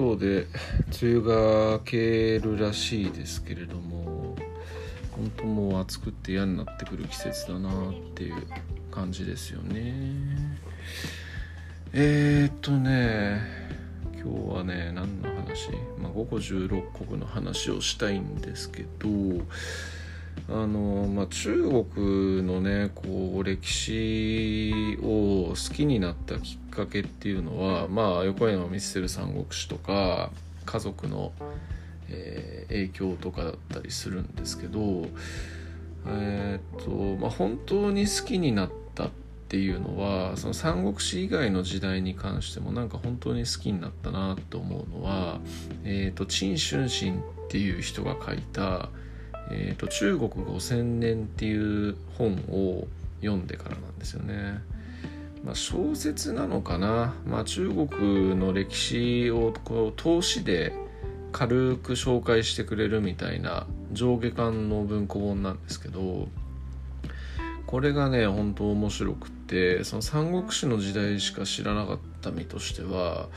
今日で梅雨が明けるらしいですけれども本当もう暑くて嫌になってくる季節だなっていう感じですよね。えー、っとね今日はね何の話、まあ、午後16国の話をしたいんですけどあのまあ、中国のねこう歴史を好きになったきっかけっていうのは、まあ、横山光輝三国志とか家族の、えー、影響とかだったりするんですけど、えー、っとまあ、本当に好きになったっていうのはその三国志以外の時代に関してもなんか本当に好きになったなと思うのは、えー、っと陳春心っていう人が書いた「えーと、中国5000年っていう本を読んでからなんですよね。まあ、小説なのかな、まあ、中国の歴史をこう通しで軽く紹介してくれるみたいな上下巻の文庫本なんですけどこれがね本当面白くってその三国志の時代しか知らなかった身としては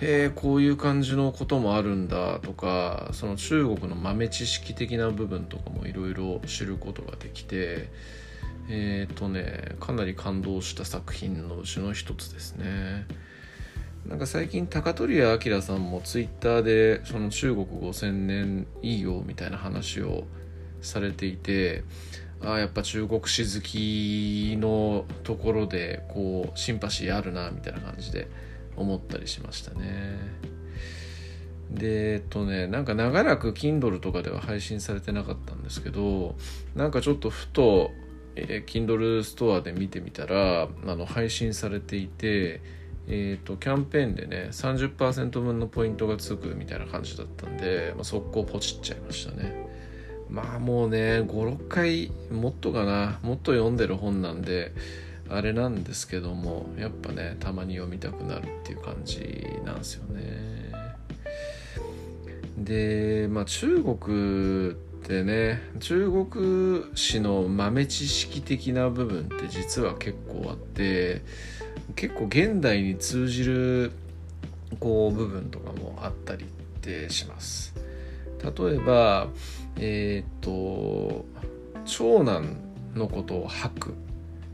へえこういう感じのこともあるんだとかその中国の豆知識的な部分とかもいろいろ知ることができてえっ、ー、とねかなり感動した作品のうちの一つですね。なんか最近高取屋明さんもツイッターでその中国5000年いいよみたいな話をされていてああやっぱ中国史好きのところでこうシンパシーあるなみたいな感じで思ったりしましたね。でえっとねなんか長らく Kindle とかでは配信されてなかったんですけどなんかちょっとふと、えー、Kindle ストアで見てみたらあの配信されていてえーと、キャンペーンでね30%分のポイントがつくみたいな感じだったんで、まあ、速攻ポチっちゃいましたね。まあもうね56回もっとかなもっと読んでる本なんであれなんですけどもやっぱねたまに読みたくなるっていう感じなんですよね。でまあ中国ってね中国史の豆知識的な部分って実は結構あって結構現代に通じるこう部分とかもあったりってします。例えばえっ、と長男のことを吐く。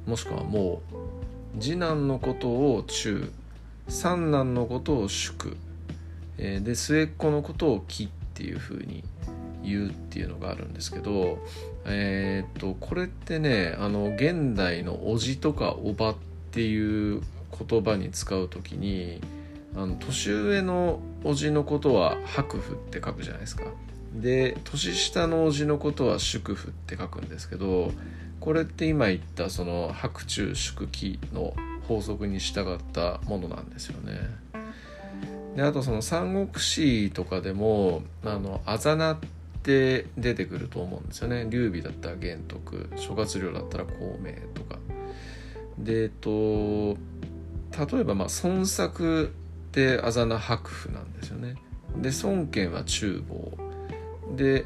もしくはもう次男のことを中。三男のことを祝、えー、で末っ子のことを木っていうふうに言うっていうのがあるんですけどえー、っとこれってねあの現代の叔父とか叔母っていう言葉に使う時にあの年上の叔父のことは白符って書くじゃないですかで年下の叔父のことは祝符って書くんですけどこれって今言ったその白昼祝期の法則に従ったものなんですよね。であとその三国志とかでもあのあざなって出てくると思うんですよね。劉備だったら玄徳諸葛亮だったら孔明とか。でえっと例えばまあ孫作ってあざな白符なんですよね。で孫権は厨房で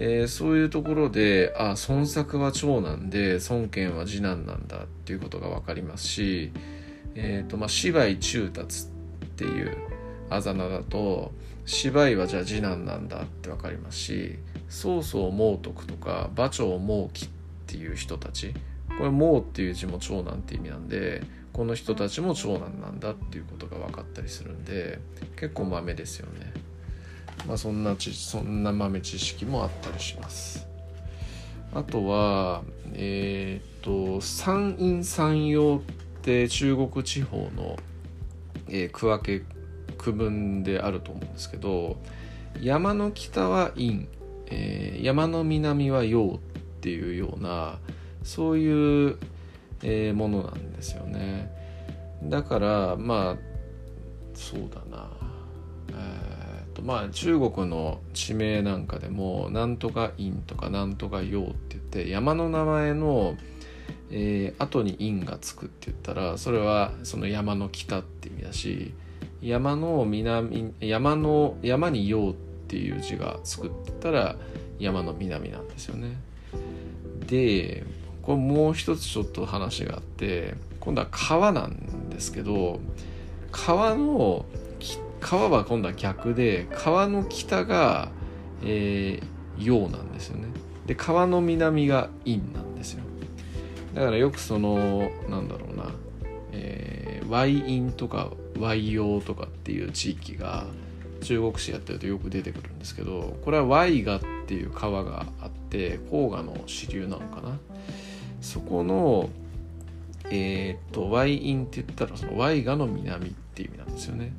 えー、そういうところであ孫作は長男で孫権は次男なんだっていうことが分かりますし、えーとまあ、芝居中達っていうあざ名だと芝居はじゃあ次男なんだって分かりますし曹操猛徳とか馬長猛騎っていう人たちこれ猛っていう字も長男って意味なんでこの人たちも長男なんだっていうことが分かったりするんで結構豆ですよね。まあ、そんな知そんな豆知識もあったりしますあとはえっ、と山陰山陽って中国地方の、えー、区分け区分であると思うんですけど山の北は陰、えー、山の南は陽っていうようなそういう、えー、ものなんですよね。だからまあそうだな、えーとまあ中国の地名なんかでもなんとか陰とかなんとか陽って言って山の名前の、えー、後に陰がつくって言ったらそれはその山の北って意味だし山の南山の山に陽っていう字がつくったら山の南なんですよね。でこれもう一つちょっと話があって今度は川なんですけど川の川は今度は逆で川の北が、えー、陽なんですよねで川の南が陰なんですよだからよくそのなんだろうな、えー、Y 陰とか Y 陽とかっていう地域が中国史やってるとよく出てくるんですけどこれは Y 河っていう川があって黄河の支流なのかな。そこのえっ、と Y 陰って言ったらその Y 河の南っていう意味なんですよね。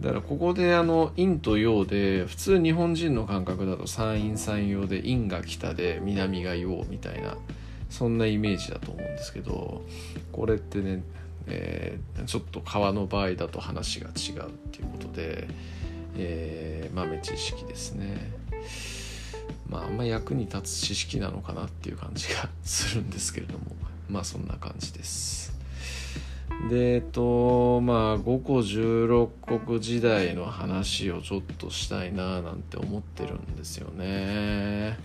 だからここであの陰と陽で普通日本人の感覚だと山陰山陽で陰が北で南が陽みたいなそんなイメージだと思うんですけどこれってね、えー、ちょっと川の場合だと話が違うっていうことで、えー、豆知識ですね。まああんま役に立つ知識なのかなっていう感じがするんですけれども。まあそんな感じです。でえっとまあ五個十六国時代の話をちょっとしたいななんて思ってるんですよね。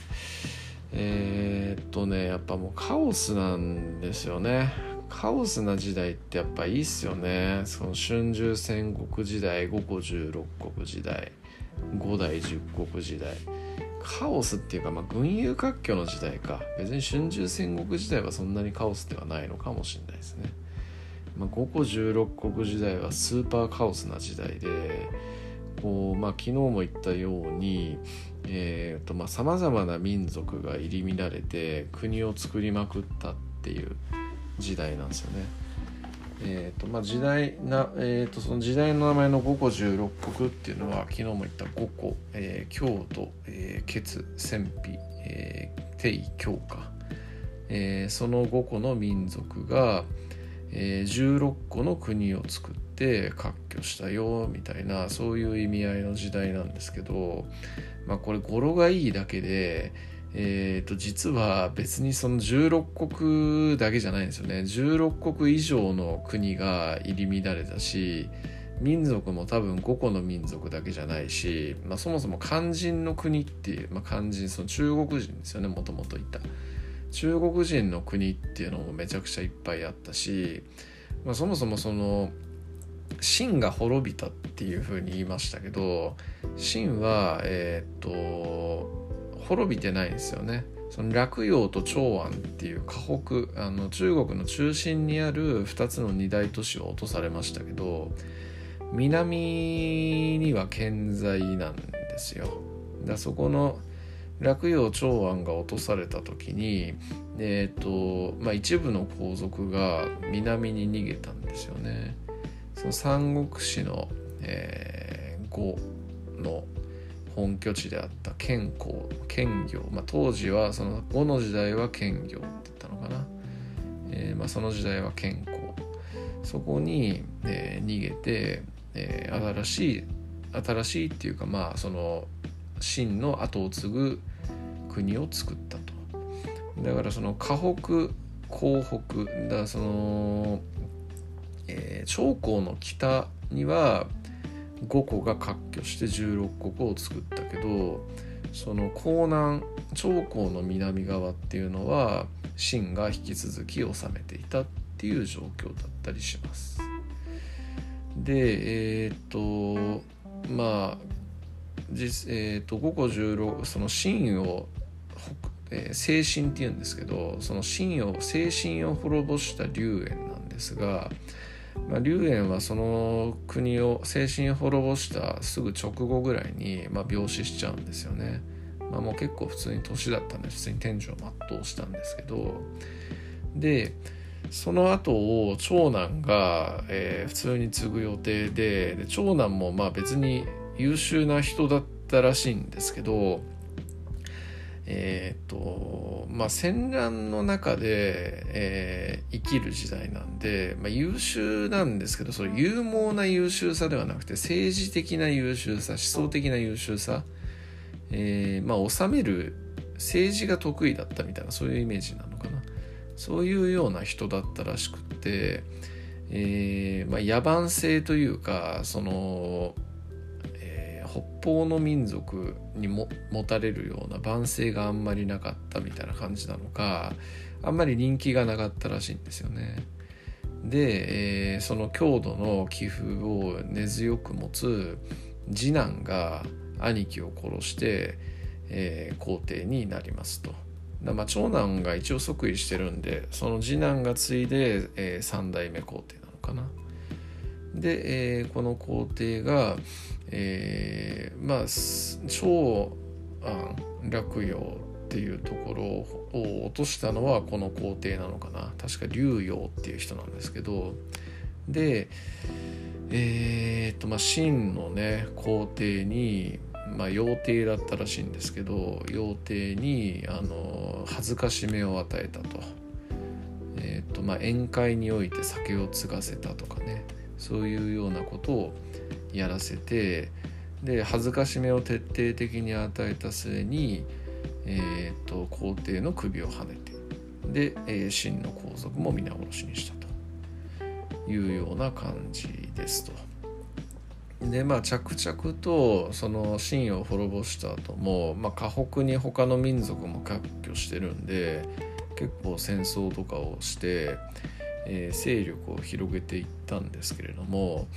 えー、っとねやっぱもうカオスなんですよね。カオスな時代ってやっぱいいっすよね。その春秋戦国時代五個十六国時代五代十国時代。カオスっていうか、まあ、群雄割拠の時代か。別に春秋戦国時代はそんなにカオスではないのかもしれないですね、まあ、五個十六国時代はスーパーカオスな時代でこう、まあ、昨日も言ったようにえーとまあ、様々な民族が入り乱れて国を作りまくったっていう。時代なんですよね。えーとまあ、時代な、えーと、その時代の名前の五個十六国っていうのは昨日も言った五個、えー、京都、えー、血戦費、えー、帝京か、えー、その五個の民族が、えー、16個の国を作って割拠したよみたいなそういう意味合いの時代なんですけど、まあ、これ語呂がいいだけで、えー、と実は別にその16国だけじゃないんですよね。16国以上の国が入り乱れたし民族も多分5個の民族だけじゃないし、まあ、そもそも肝心の国っていう、まあ、肝心その中国人ですよねもともといた。中国人の国っていうのもめちゃくちゃいっぱいあったし、まあ、そもそもその秦が滅びたっていうふうに言いましたけど秦はえー、と滅びてないんですよねその洛陽と長安っていう河北あの中国の中心にある2つの二大都市を落とされましたけど南には健在なんですよだそこの洛陽長安が落とされた時に、えーとまあ、一部の皇族が南に逃げたんですよね。その三国志の、えー、呉の本拠地であった建公建業、まあ、当時はその呉の時代は建業って言ったのかな、えーまあ、その時代は建公そこに、えー、逃げて、えー、新しい新しいっていうかまあその秦の後を継ぐ国を作ったと。だからその河北江北だそのえー、長江の北には5個が割拠して16国を作ったけどその江南長江の南側っていうのは秦が引き続き治めていたっていう状況だったりします。でえっ、とまあ実えーと、5個16その秦を、えー、精神っていうんですけどその秦を精神を滅ぼした龍炎なんですがまあ、龍炎はその国を精神滅ぼしたすぐ直後ぐらいに、まあ、病死しちゃうんですよね。まあ、もう結構普通に年だったんで普通に天寿を全うしたんですけどでその後を長男が、えー、普通に継ぐ予定でで長男もまあ別に優秀な人だったらしいんですけどえっ、とまあ戦乱の中で、えー、生きる時代なんで、まあ、優秀なんですけどその勇猛な優秀さではなくて政治的な優秀さ思想的な優秀さ、えー、まあ治める政治が得意だったみたいなそういうイメージなのかな。そういうような人だったらしくって、えーまあ、野蛮性というかその方の民族にも持たれるような万世があんまりなかったみたいな感じなのかあんまり人気がなかったらしいんですよね。で、えー、その郷土の寄付を根強く持つ次男が兄貴を殺して、えー、皇帝になりますと。まあ、長男が一応即位してるんでその次男が継いで、えー、3代目皇帝なのかな。で、えー、この皇帝が、えー、まあ長安洛陽っていうところを落としたのはこの皇帝なのかな。確か龍陽っていう人なんですけど。でえー、っとまあ秦のね皇帝にまあ幼帝だったらしいんですけど幼帝にあの恥ずかしめを与えたと,、え、とまあ、宴会において酒を継がせたとかね。そういうようなことをやらせてで恥ずかしめを徹底的に与えた末にえーと、皇帝の首をはねてで、えー、秦の皇族も皆殺しにしたというような感じですと。でまあ着々とその秦を滅ぼした後も、まあ、河北に他の民族も割拠してるんで結構戦争とかをして、えー、勢力を広げていったんですけれども、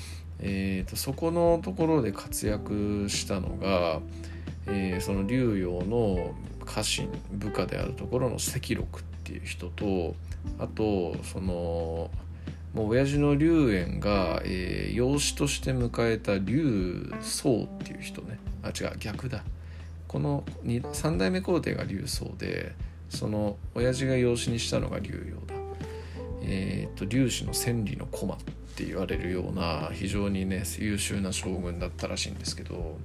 えーとそこのところで活躍したのが、えー、その竜陽の家臣部下であるところの関六っていう人とあとそのもう親父の龍炎が、えー、養子として迎えた龍宗っていう人ね。あ違う逆だ。この3代目皇帝が龍宗でその親父が養子にしたのが龍陽だ。えっ、ー、と龍子の千里の駒って言われるような非常にね優秀な将軍だったらしいんですけど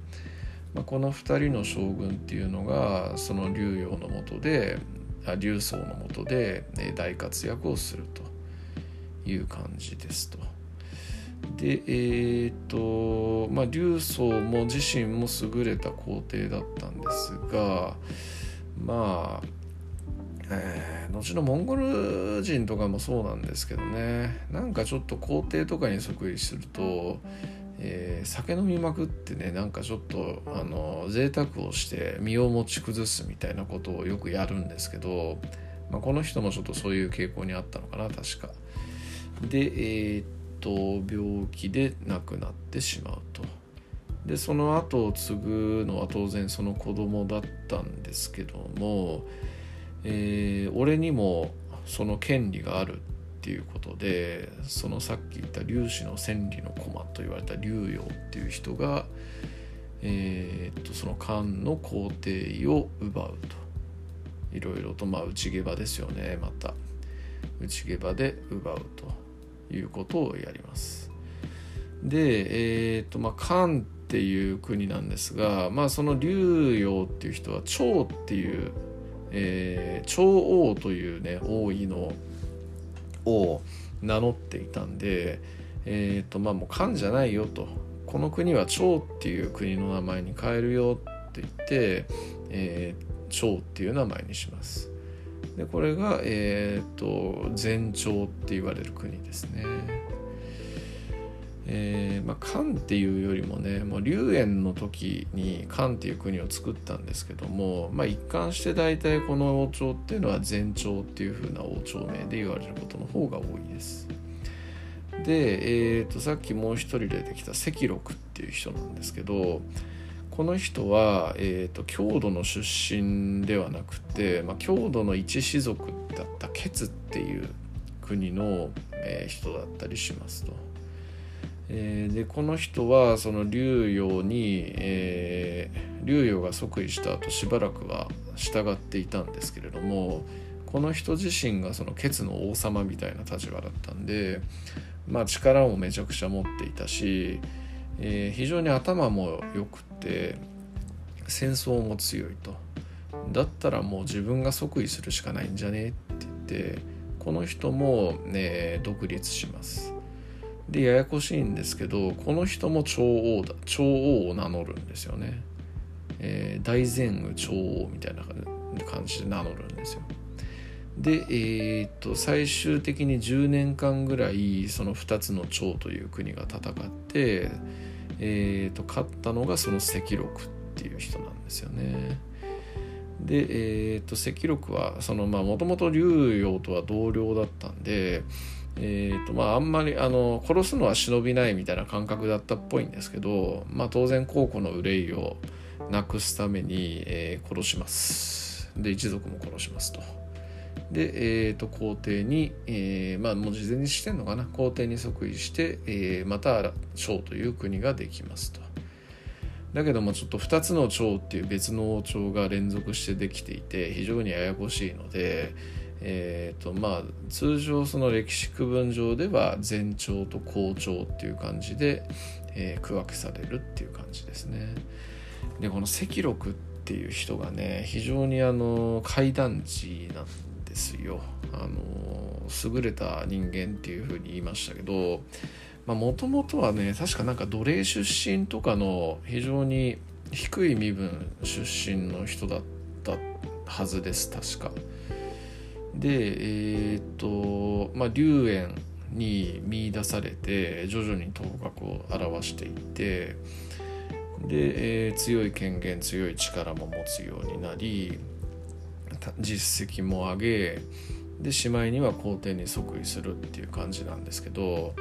まあ、この2人の将軍っていうのがその竜陽のもとで竜宗のもとで大活躍をするという感じですと。でえー、とまあ竜宗も自身も優れた皇帝だったんですがまあえー、後のモンゴル人とかもそうなんですけどねなんかちょっと皇帝とかに即位するとえー、酒飲みまくってねなんかちょっとあの贅沢をして身を持ち崩すみたいなことをよくやるんですけど、まあ、この人もちょっとそういう傾向にあったのかな確か。でえー、っと病気で亡くなってしまうと。でその後を継ぐのは当然その子供だったんですけども、えー、俺にもその権利があるっていうことでそのさっき言った粒子の千里の駒と言われた竜陽っていう人が、えー、っとその漢の皇帝を奪うといろいろとまあ内下馬ですよねまた内下馬で奪うということをやります。でえー、っとまあ漢っていう国なんですがまあその竜陽っていう人は趙っていう、えー、趙王というね王位のを名乗っていたんで、え、ー、とまあもう漢じゃないよとこの国は趙っていう国の名前に変えるよって言って、えー、趙っていう名前にします。でこれが、えっ、ー、と前朝って言われる国ですね。えーまあ、漢っていうよりもねもう龍炎の時に漢っていう国を作ったんですけども、まあ、一貫して大体この王朝っていうのは前朝っていう風な王朝名で言われることの方が多いです。で、えーと、さっきもう一人出てきた関六っていう人なんですけどこの人は、えーと、郷土の出身ではなくて、まあ、郷土の一氏族だったケツっていう国の、えー、人だったりしますと。えー、でこの人はその竜陽に、えー、竜陽が即位した後しばらくは従っていたんですけれどもこの人自身がそのケツの王様みたいな立場だったんで、まあ、力もめちゃくちゃ持っていたし、えー、非常に頭も良くて戦争も強いとだったらもう自分が即位するしかないんじゃねって言ってこの人も、ね、独立します。でややこしいんですけどこの人も長王だ長王を名乗るんですよね、えー、大前具長王みたいな感じで名乗るんですよ。でえー、っと最終的に10年間ぐらいその2つの長という国が戦ってえー、っと勝ったのがその赤禄っていう人なんですよね。でえー、っと赤禄はそのまあもともと竜陽とは同僚だったんでえーとまあ、あんまりあの殺すのは忍びないみたいな感覚だったっぽいんですけど、まあ、当然皇庫の憂いをなくすために、えー、殺します。で一族も殺しますと。で、えーと、皇帝に、えー、まあもう事前にしてんのかな？皇帝に即位して、えー、また趙という国ができますと。だけどもちょっと2つの趙っていう別の王朝が連続してできていて非常にややこしいのでえーとまあ、通常その歴史区分上では前朝と後朝っていう感じで、えー、区分けされるっていう感じですね。でこの赤禄っていう人がね非常にあの怪談師なんですよ。あの優れた人間っていうふうに言いましたけどもともとはね確かなんか奴隷出身とかの非常に低い身分出身の人だったはずです確か。でえー、っとまあ龍炎に見出されて徐々に頭角を現していってで、えー、強い権限強い力も持つようになり実績も上げでしまいには皇帝に即位するっていう感じなんですけど、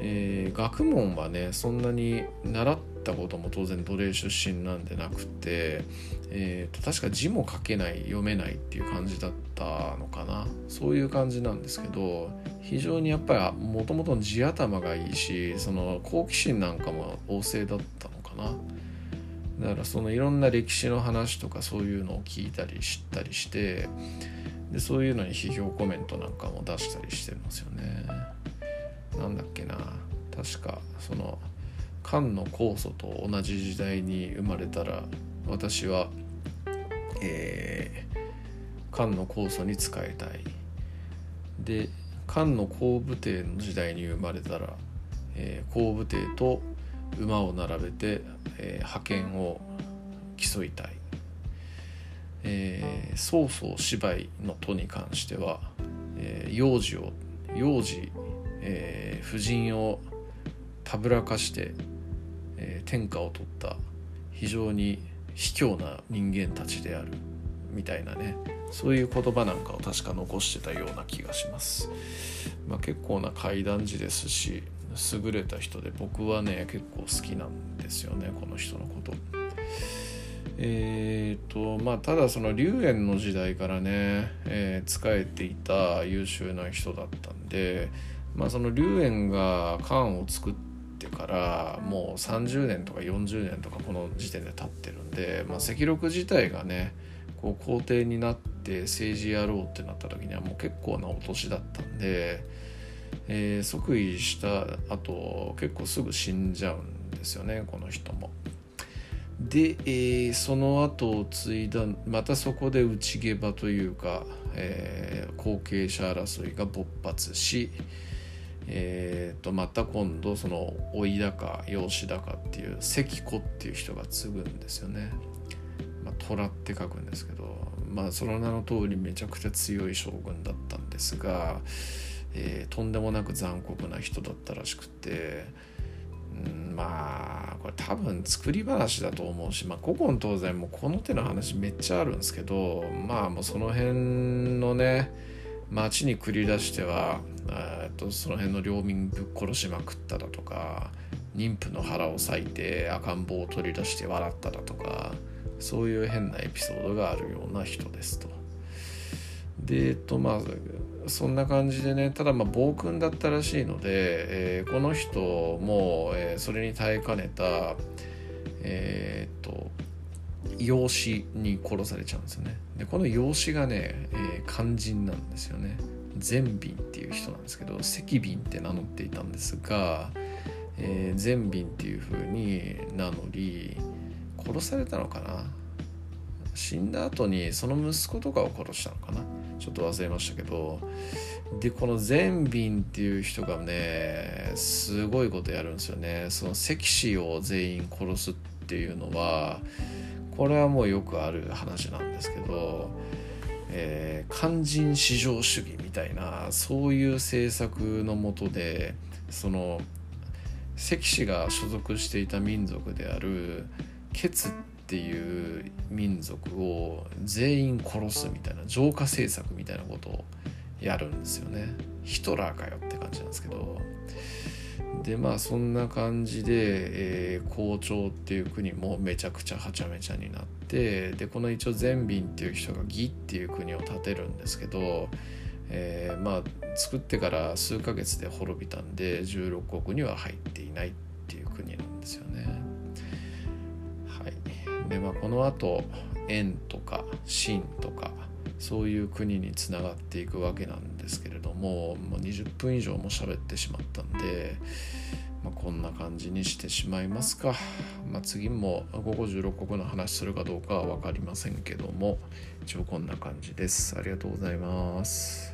えー、学問はねそんなに習ってたことも当然奴隷出身なんでなくて、えーと、確か字も書けない読めないっていう感じだったのかな。そういう感じなんですけど非常にやっぱりもともと地頭がいいしその好奇心なんかも旺盛だったのかな。だからそのいろんな歴史の話とかそういうのを聞いたり知ったりしてでそういうのに批評コメントなんかも出したりしてるんですよね。なんだっけな。確かその漢の酵素と同じ時代に生まれたら私は、えー、漢の酵素に使いたい。で漢の後武帝の時代に生まれたら、えー、後武帝と馬を並べて、えー、覇権を競いたい、えー、曹操芝居の都に関しては、えー、幼児を幼児、えー、婦人をたぶらかして天下を取った非常に卑怯な人間たちであるみたいなねそういう言葉なんかを確か残してたような気がします、まあ、結構な怪談師ですし優れた人で僕はね結構好きなんですよねこの人のこと。えーとまあ、ただその龍炎の時代からね、えー、仕えていた優秀な人だったんで、まあ、その龍炎が漢を作ってってからもう30年とか40年とかこの時点で経ってるんで、まあ、赤禄自体がねこう皇帝になって政治やろうってなった時にはもう結構なお年だったんで、えー、即位した後結構すぐ死んじゃうんですよねこの人も。で、えー、その後を継いだまたそこで内毛場というか、えー、後継者争いが勃発し、えーと、また今度その老い高養子高っていう関子っていう人が継ぐんですよね。まあ、虎って書くんですけど、まあ、その名の通りめちゃくちゃ強い将軍だったんですが、えー、とんでもなく残酷な人だったらしくて、まあこれ多分作り話だと思うし、まあ、古今東西もこの手の話めっちゃあるんですけどまあもうその辺のね町に繰り出してはとその辺の領民ぶっ殺しまくっただとか妊婦の腹を裂いて赤ん坊を取り出して笑っただとかそういう変なエピソードがあるような人ですと。でえっとまあそんな感じでねただまあ暴君だったらしいので、えー、この人も、えー、それに耐えかねたえー、っと養子に殺されちゃうんですよね。でこの養子がね、えー、肝心なんですよね。善敏っていう人なんですけど赤敏って名乗っていたんですが、えー、善敏っていう風に名乗り殺されたのかな？死んだ後にその息子とかを殺したのかな？ちょっと忘れましたけど。でこの善敏っていう人がねすごいことやるんですよね。その赤子を全員殺すっていうのはこれはもうよくある話なんですけどえー、肝心至上主義みたいなそういう政策のもとでその関氏が所属していた民族であるケツっていう民族を全員殺すみたいな浄化政策みたいなことをやるんですよね。ヒトラーかよって感じなんですけどでまあそんな感じで、えー、校長っていう国もめちゃくちゃはちゃめちゃになってでこの一応善ンっていう人が義っていう国を建てるんですけど、えー、まあ作ってから数ヶ月で滅びたんで16国には入っていないっていう国なんですよね。はい、でまあこのあと円とか秦とかそういう国につながっていくわけなんですけれどももう20分以上も喋ってしまったんで、まあ、こんな感じにしてしまいますか、まあ、次も午後16国の話するかどうかは分かりませんけども一応こんな感じです。ありがとうございます。